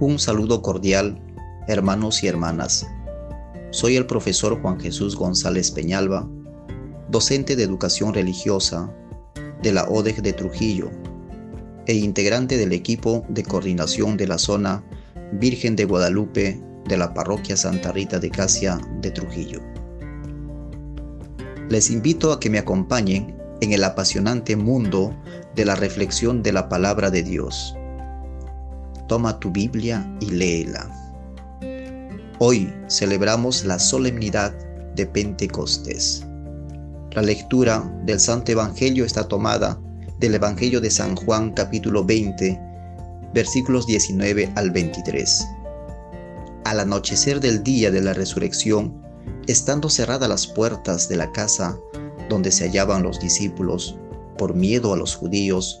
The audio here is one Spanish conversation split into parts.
Un saludo cordial, hermanos y hermanas. Soy el profesor Juan Jesús González Peñalba, docente de educación religiosa de la ODEG de Trujillo e integrante del equipo de coordinación de la zona Virgen de Guadalupe de la parroquia Santa Rita de Casia de Trujillo. Les invito a que me acompañen en el apasionante mundo de la reflexión de la palabra de Dios toma tu Biblia y léela. Hoy celebramos la solemnidad de Pentecostés. La lectura del Santo Evangelio está tomada del Evangelio de San Juan capítulo 20, versículos 19 al 23. Al anochecer del día de la resurrección, estando cerradas las puertas de la casa donde se hallaban los discípulos, por miedo a los judíos,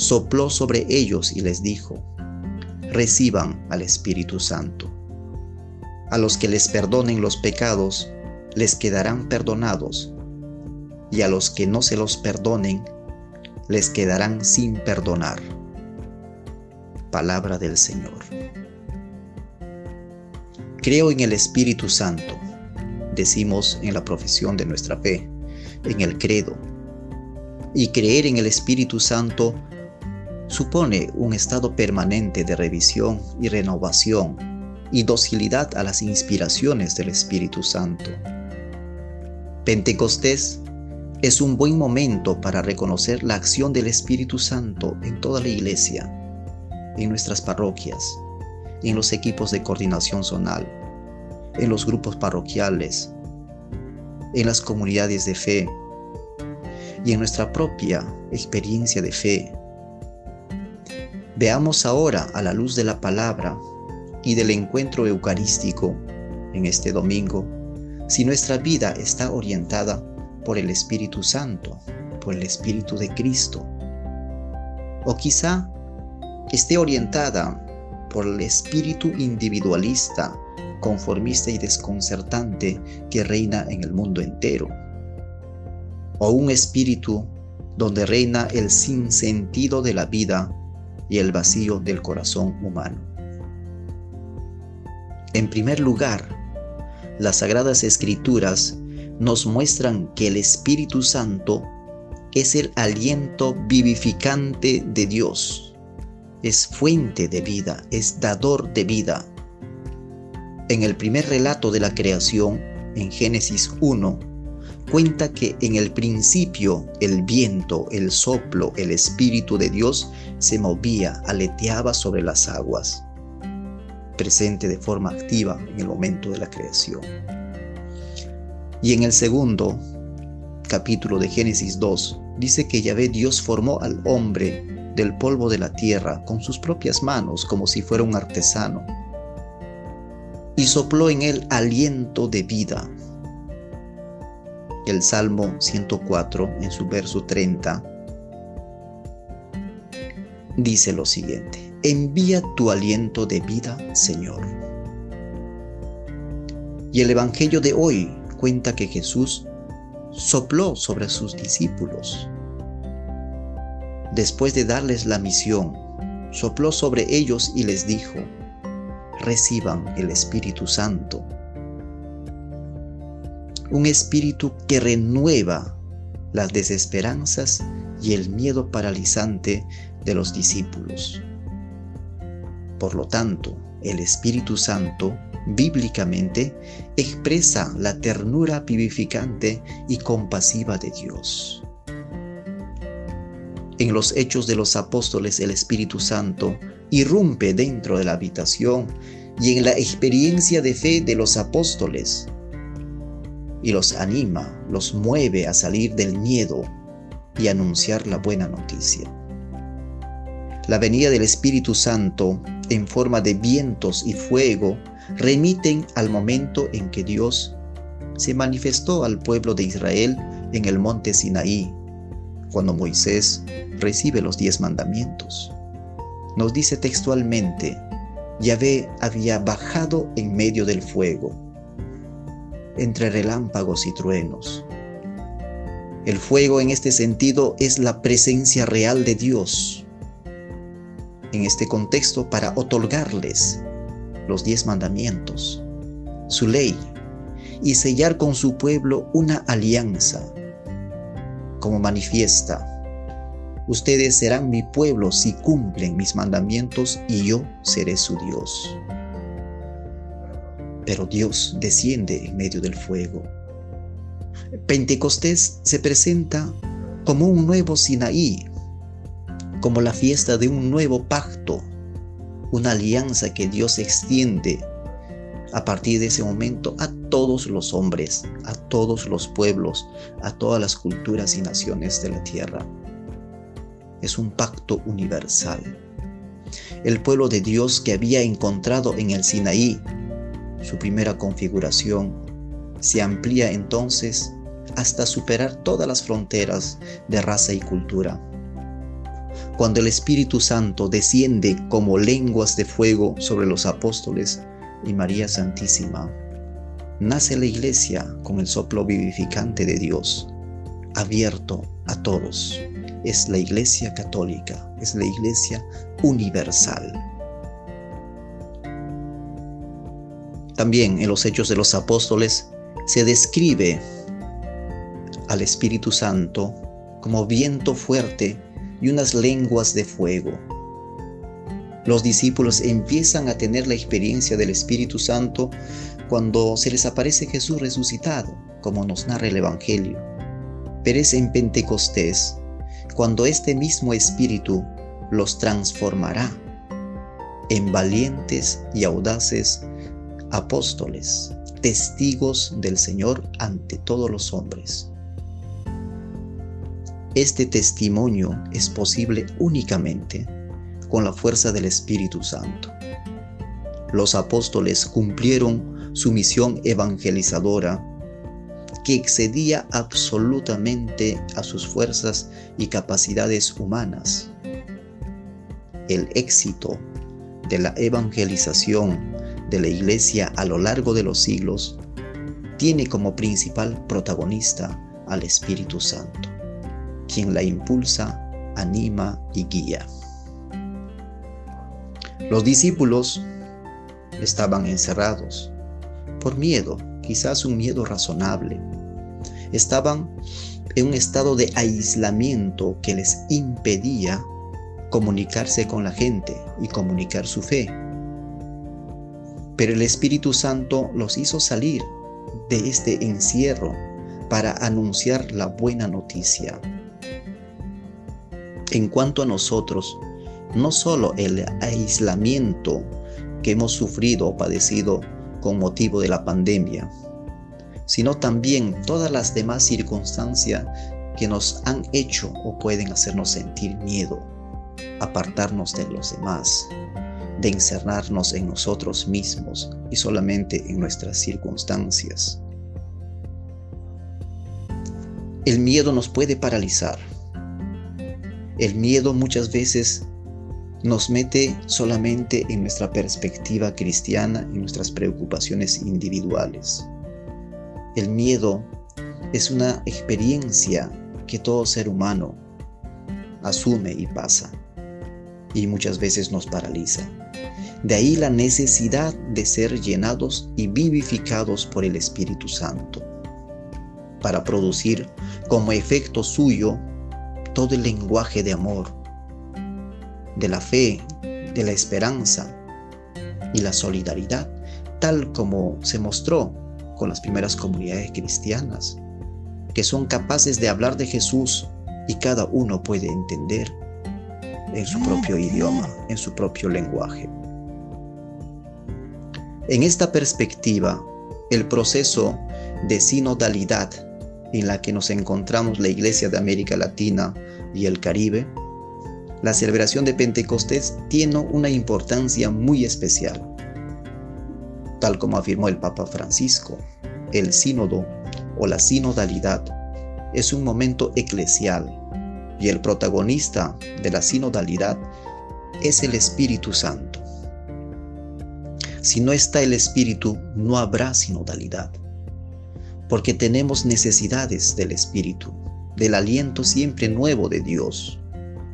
sopló sobre ellos y les dijo, reciban al Espíritu Santo. A los que les perdonen los pecados, les quedarán perdonados, y a los que no se los perdonen, les quedarán sin perdonar. Palabra del Señor. Creo en el Espíritu Santo, decimos en la profesión de nuestra fe, en el credo. Y creer en el Espíritu Santo supone un estado permanente de revisión y renovación y docilidad a las inspiraciones del Espíritu Santo. Pentecostés es un buen momento para reconocer la acción del Espíritu Santo en toda la iglesia, en nuestras parroquias, en los equipos de coordinación zonal, en los grupos parroquiales, en las comunidades de fe y en nuestra propia experiencia de fe Veamos ahora a la luz de la palabra y del encuentro eucarístico en este domingo si nuestra vida está orientada por el Espíritu Santo, por el Espíritu de Cristo. O quizá esté orientada por el espíritu individualista, conformista y desconcertante que reina en el mundo entero. O un espíritu donde reina el sinsentido de la vida y el vacío del corazón humano. En primer lugar, las sagradas escrituras nos muestran que el Espíritu Santo es el aliento vivificante de Dios, es fuente de vida, es dador de vida. En el primer relato de la creación, en Génesis 1, cuenta que en el principio el viento, el soplo, el Espíritu de Dios se movía, aleteaba sobre las aguas, presente de forma activa en el momento de la creación. Y en el segundo capítulo de Génesis 2 dice que Yahvé Dios formó al hombre del polvo de la tierra con sus propias manos como si fuera un artesano y sopló en él aliento de vida el Salmo 104 en su verso 30 dice lo siguiente, envía tu aliento de vida, Señor. Y el Evangelio de hoy cuenta que Jesús sopló sobre sus discípulos. Después de darles la misión, sopló sobre ellos y les dijo, reciban el Espíritu Santo un espíritu que renueva las desesperanzas y el miedo paralizante de los discípulos. Por lo tanto, el Espíritu Santo bíblicamente expresa la ternura vivificante y compasiva de Dios. En los hechos de los apóstoles el Espíritu Santo irrumpe dentro de la habitación y en la experiencia de fe de los apóstoles y los anima, los mueve a salir del miedo y anunciar la buena noticia. La venida del Espíritu Santo en forma de vientos y fuego remiten al momento en que Dios se manifestó al pueblo de Israel en el monte Sinaí, cuando Moisés recibe los diez mandamientos. Nos dice textualmente, Yahvé había bajado en medio del fuego, entre relámpagos y truenos. El fuego en este sentido es la presencia real de Dios. En este contexto, para otorgarles los diez mandamientos, su ley, y sellar con su pueblo una alianza, como manifiesta, ustedes serán mi pueblo si cumplen mis mandamientos y yo seré su Dios. Pero Dios desciende en medio del fuego. Pentecostés se presenta como un nuevo Sinaí, como la fiesta de un nuevo pacto, una alianza que Dios extiende a partir de ese momento a todos los hombres, a todos los pueblos, a todas las culturas y naciones de la tierra. Es un pacto universal. El pueblo de Dios que había encontrado en el Sinaí su primera configuración se amplía entonces hasta superar todas las fronteras de raza y cultura. Cuando el Espíritu Santo desciende como lenguas de fuego sobre los apóstoles, y María Santísima, nace la iglesia con el soplo vivificante de Dios, abierto a todos. Es la iglesia católica, es la iglesia universal. También en los hechos de los apóstoles se describe al Espíritu Santo como viento fuerte y unas lenguas de fuego los discípulos empiezan a tener la experiencia del Espíritu Santo cuando se les aparece Jesús resucitado, como nos narra el Evangelio. Pero es en Pentecostés cuando este mismo Espíritu los transformará en valientes y audaces apóstoles, testigos del Señor ante todos los hombres. Este testimonio es posible únicamente con la fuerza del Espíritu Santo. Los apóstoles cumplieron su misión evangelizadora que excedía absolutamente a sus fuerzas y capacidades humanas. El éxito de la evangelización de la Iglesia a lo largo de los siglos tiene como principal protagonista al Espíritu Santo, quien la impulsa, anima y guía. Los discípulos estaban encerrados por miedo, quizás un miedo razonable. Estaban en un estado de aislamiento que les impedía comunicarse con la gente y comunicar su fe. Pero el Espíritu Santo los hizo salir de este encierro para anunciar la buena noticia. En cuanto a nosotros, no solo el aislamiento que hemos sufrido o padecido con motivo de la pandemia, sino también todas las demás circunstancias que nos han hecho o pueden hacernos sentir miedo, apartarnos de los demás, de encerrarnos en nosotros mismos y solamente en nuestras circunstancias. El miedo nos puede paralizar. El miedo muchas veces nos mete solamente en nuestra perspectiva cristiana y nuestras preocupaciones individuales. El miedo es una experiencia que todo ser humano asume y pasa y muchas veces nos paraliza. De ahí la necesidad de ser llenados y vivificados por el Espíritu Santo para producir como efecto suyo todo el lenguaje de amor, de la fe, de la esperanza y la solidaridad, tal como se mostró con las primeras comunidades cristianas, que son capaces de hablar de Jesús y cada uno puede entender en su propio idioma, en su propio lenguaje. En esta perspectiva, el proceso de sinodalidad en la que nos encontramos la Iglesia de América Latina y el Caribe la celebración de Pentecostés tiene una importancia muy especial. Tal como afirmó el Papa Francisco, el sínodo o la sinodalidad es un momento eclesial y el protagonista de la sinodalidad es el Espíritu Santo. Si no está el Espíritu, no habrá sinodalidad, porque tenemos necesidades del Espíritu, del aliento siempre nuevo de Dios,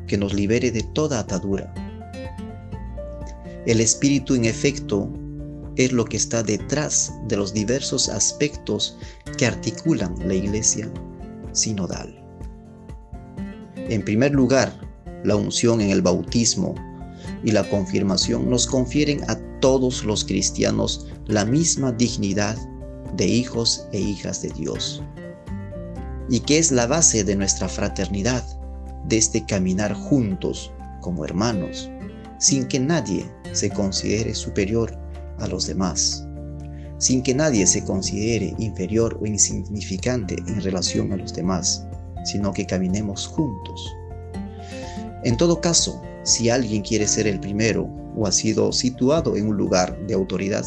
que nos libere de toda atadura. El Espíritu, en efecto, es lo que está detrás de los diversos aspectos que articulan la iglesia sinodal. En primer lugar, la unción en el bautismo y la confirmación nos confieren a todos los cristianos la misma dignidad de hijos e hijas de Dios, y que es la base de nuestra fraternidad, de este caminar juntos como hermanos, sin que nadie se considere superior a los demás, sin que nadie se considere inferior o insignificante en relación a los demás, sino que caminemos juntos. En todo caso, si alguien quiere ser el primero o ha sido situado en un lugar de autoridad,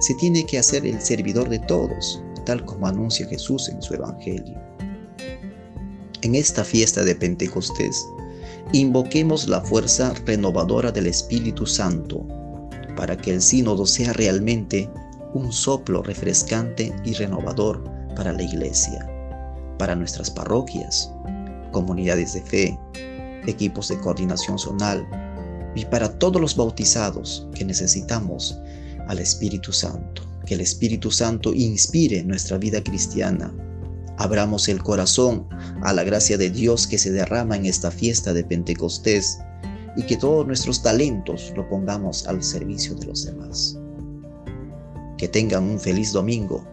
se tiene que hacer el servidor de todos, tal como anuncia Jesús en su Evangelio. En esta fiesta de Pentecostés, invoquemos la fuerza renovadora del Espíritu Santo para que el sínodo sea realmente un soplo refrescante y renovador para la iglesia, para nuestras parroquias, comunidades de fe, equipos de coordinación zonal y para todos los bautizados que necesitamos al Espíritu Santo. Que el Espíritu Santo inspire nuestra vida cristiana. Abramos el corazón a la gracia de Dios que se derrama en esta fiesta de Pentecostés y que todos nuestros talentos lo pongamos al servicio de los demás. Que tengan un feliz domingo,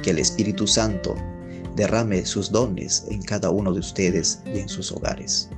que el Espíritu Santo derrame sus dones en cada uno de ustedes y en sus hogares.